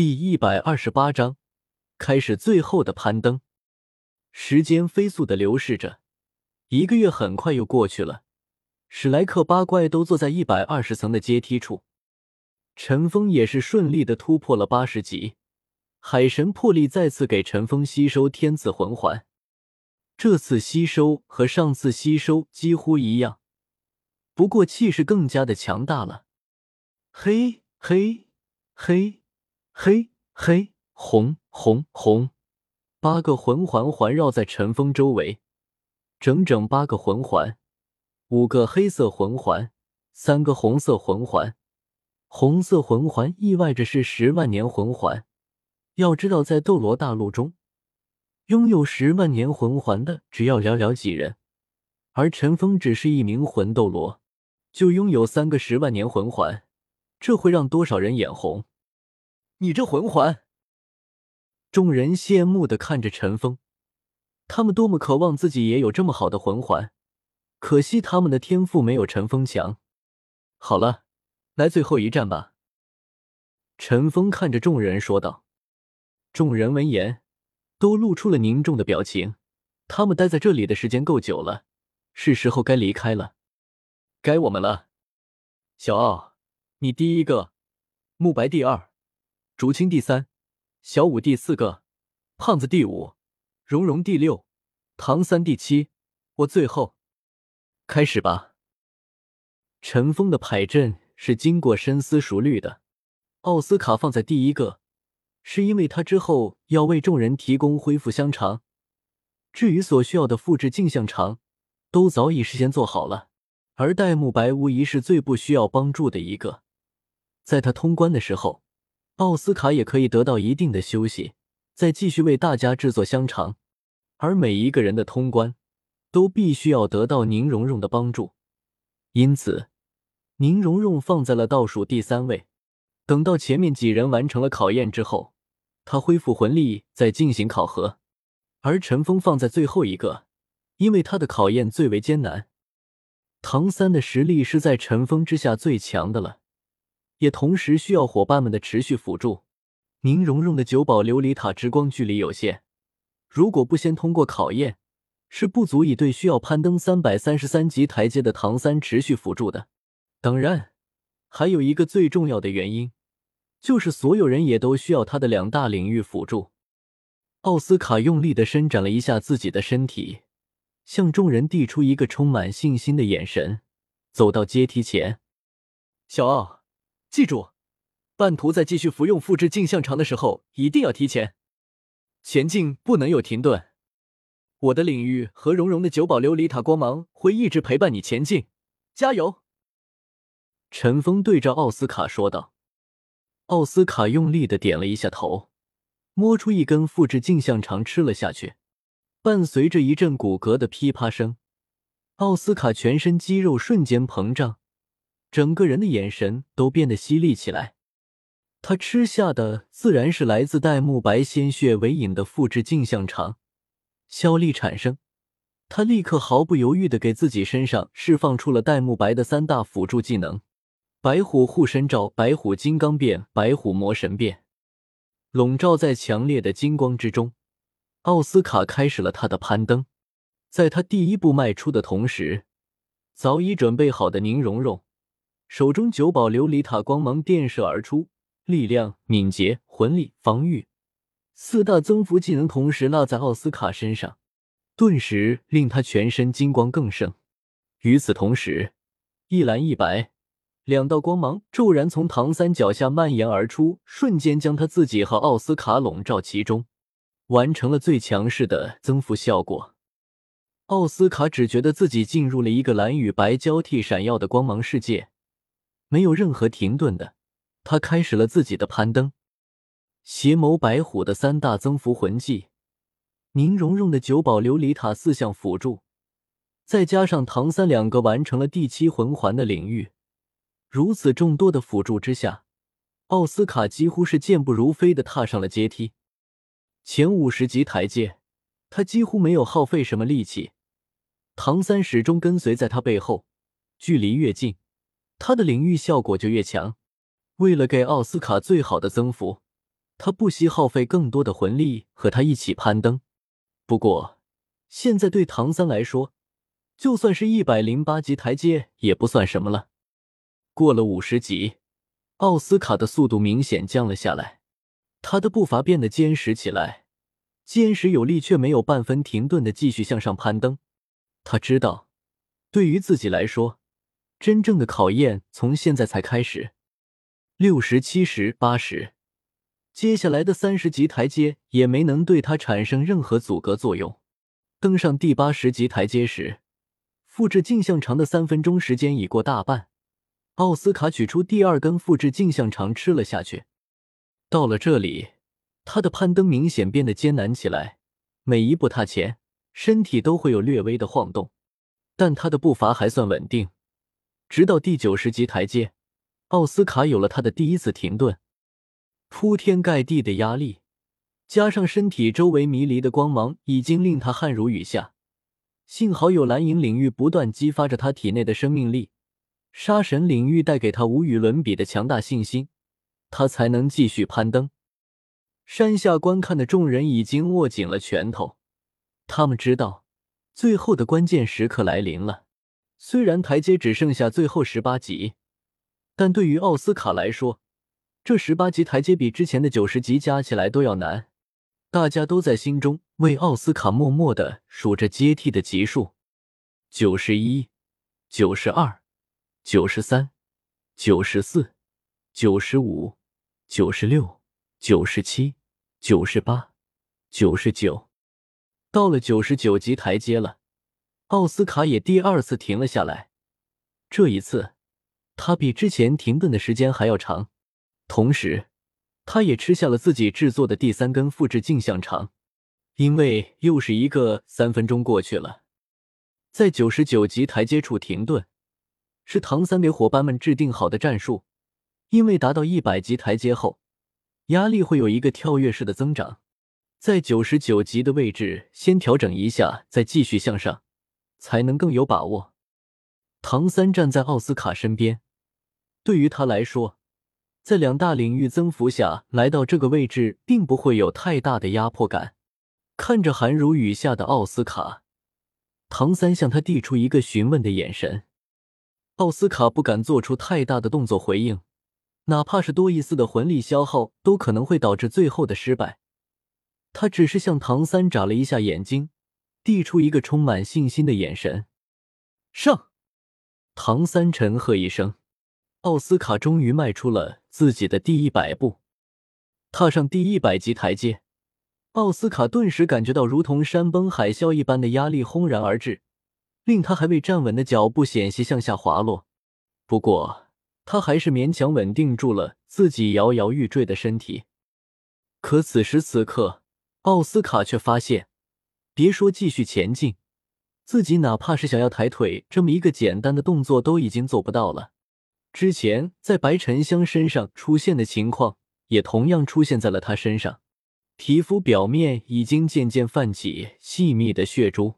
第一百二十八章，开始最后的攀登。时间飞速的流逝着，一个月很快又过去了。史莱克八怪都坐在一百二十层的阶梯处，陈峰也是顺利的突破了八十级。海神破例再次给陈峰吸收天赐魂环，这次吸收和上次吸收几乎一样，不过气势更加的强大了。嘿，嘿，嘿。黑黑红红红，八个魂环环绕在陈峰周围，整整八个魂环，五个黑色魂环，三个红色魂环。红色魂环意味着是十万年魂环。要知道，在斗罗大陆中，拥有十万年魂环的只要寥寥几人，而陈峰只是一名魂斗罗，就拥有三个十万年魂环，这会让多少人眼红？你这魂环！众人羡慕的看着陈峰，他们多么渴望自己也有这么好的魂环，可惜他们的天赋没有陈峰强。好了，来最后一战吧。陈峰看着众人说道。众人闻言都露出了凝重的表情，他们待在这里的时间够久了，是时候该离开了。该我们了。小奥，你第一个，慕白第二。竹青第三，小五第四个，胖子第五，蓉蓉第六，唐三第七，我最后。开始吧。陈峰的排阵是经过深思熟虑的，奥斯卡放在第一个，是因为他之后要为众人提供恢复香肠，至于所需要的复制镜像肠，都早已事先做好了。而戴沐白无疑是最不需要帮助的一个，在他通关的时候。奥斯卡也可以得到一定的休息，再继续为大家制作香肠。而每一个人的通关，都必须要得到宁荣荣的帮助，因此宁荣荣放在了倒数第三位。等到前面几人完成了考验之后，他恢复魂力再进行考核。而陈峰放在最后一个，因为他的考验最为艰难。唐三的实力是在陈峰之下最强的了。也同时需要伙伴们的持续辅助。宁荣荣的九宝琉璃塔之光距离有限，如果不先通过考验，是不足以对需要攀登三百三十三级台阶的唐三持续辅助的。当然，还有一个最重要的原因，就是所有人也都需要他的两大领域辅助。奥斯卡用力的伸展了一下自己的身体，向众人递出一个充满信心的眼神，走到阶梯前，小奥。记住，半途在继续服用复制镜像肠的时候，一定要提前前进，不能有停顿。我的领域和蓉蓉的九宝琉璃塔光芒会一直陪伴你前进，加油！陈峰对着奥斯卡说道。奥斯卡用力的点了一下头，摸出一根复制镜像肠吃了下去，伴随着一阵骨骼的噼啪声，奥斯卡全身肌肉瞬间膨胀。整个人的眼神都变得犀利起来。他吃下的自然是来自戴沐白鲜血为引的复制镜像肠，效力产生，他立刻毫不犹豫的给自己身上释放出了戴沐白的三大辅助技能：白虎护身罩、白虎金刚变、白虎魔神变。笼罩在强烈的金光之中，奥斯卡开始了他的攀登。在他第一步迈出的同时，早已准备好的宁荣荣。手中九宝琉璃塔光芒电射而出，力量、敏捷、魂力、防御四大增幅技能同时落在奥斯卡身上，顿时令他全身金光更盛。与此同时，一蓝一白两道光芒骤然从唐三脚下蔓延而出，瞬间将他自己和奥斯卡笼罩其中，完成了最强势的增幅效果。奥斯卡只觉得自己进入了一个蓝与白交替闪耀的光芒世界。没有任何停顿的，他开始了自己的攀登。邪眸白虎的三大增幅魂技，宁荣荣的九宝琉璃塔四项辅助，再加上唐三两个完成了第七魂环的领域，如此众多的辅助之下，奥斯卡几乎是健步如飞的踏上了阶梯。前五十级台阶，他几乎没有耗费什么力气。唐三始终跟随在他背后，距离越近。他的领域效果就越强。为了给奥斯卡最好的增幅，他不惜耗费更多的魂力和他一起攀登。不过，现在对唐三来说，就算是一百零八级台阶也不算什么了。过了五十级，奥斯卡的速度明显降了下来，他的步伐变得坚实起来，坚实有力却没有半分停顿的继续向上攀登。他知道，对于自己来说，真正的考验从现在才开始。六十七十八十。接下来的三十级台阶也没能对他产生任何阻隔作用。登上第八十级台阶时，复制镜像长的三分钟时间已过大半。奥斯卡取出第二根复制镜像肠吃了下去。到了这里，他的攀登明显变得艰难起来，每一步踏前，身体都会有略微的晃动，但他的步伐还算稳定。直到第九十级台阶，奥斯卡有了他的第一次停顿。铺天盖地的压力，加上身体周围迷离的光芒，已经令他汗如雨下。幸好有蓝银领域不断激发着他体内的生命力，杀神领域带给他无与伦比的强大信心，他才能继续攀登。山下观看的众人已经握紧了拳头，他们知道最后的关键时刻来临了。虽然台阶只剩下最后十八级，但对于奥斯卡来说，这十八级台阶比之前的九十级加起来都要难，大家都在心中为奥斯卡默默的数着阶梯的级数：九十一、九十二、九十三、九十四、九十五、九十六、九十七、九十八、九十九。到了九十九级台阶了，奥斯卡也第二次停了下来。这一次，他比之前停顿的时间还要长。同时，他也吃下了自己制作的第三根复制镜像肠，因为又是一个三分钟过去了，在九十九级台阶处停顿，是唐三给伙伴们制定好的战术。因为达到一百级台阶后，压力会有一个跳跃式的增长，在九十九级的位置先调整一下，再继续向上，才能更有把握。唐三站在奥斯卡身边，对于他来说。在两大领域增幅下来到这个位置，并不会有太大的压迫感。看着寒如雨下的奥斯卡，唐三向他递出一个询问的眼神。奥斯卡不敢做出太大的动作回应，哪怕是多一丝的魂力消耗，都可能会导致最后的失败。他只是向唐三眨了一下眼睛，递出一个充满信心的眼神。上！唐三沉喝一声。奥斯卡终于迈出了自己的第一百步，踏上第一百级台阶。奥斯卡顿时感觉到如同山崩海啸一般的压力轰然而至，令他还未站稳的脚步险些向下滑落。不过，他还是勉强稳定住了自己摇摇欲坠的身体。可此时此刻，奥斯卡却发现，别说继续前进，自己哪怕是想要抬腿这么一个简单的动作，都已经做不到了。之前在白沉香身上出现的情况，也同样出现在了他身上。皮肤表面已经渐渐泛起细密的血珠，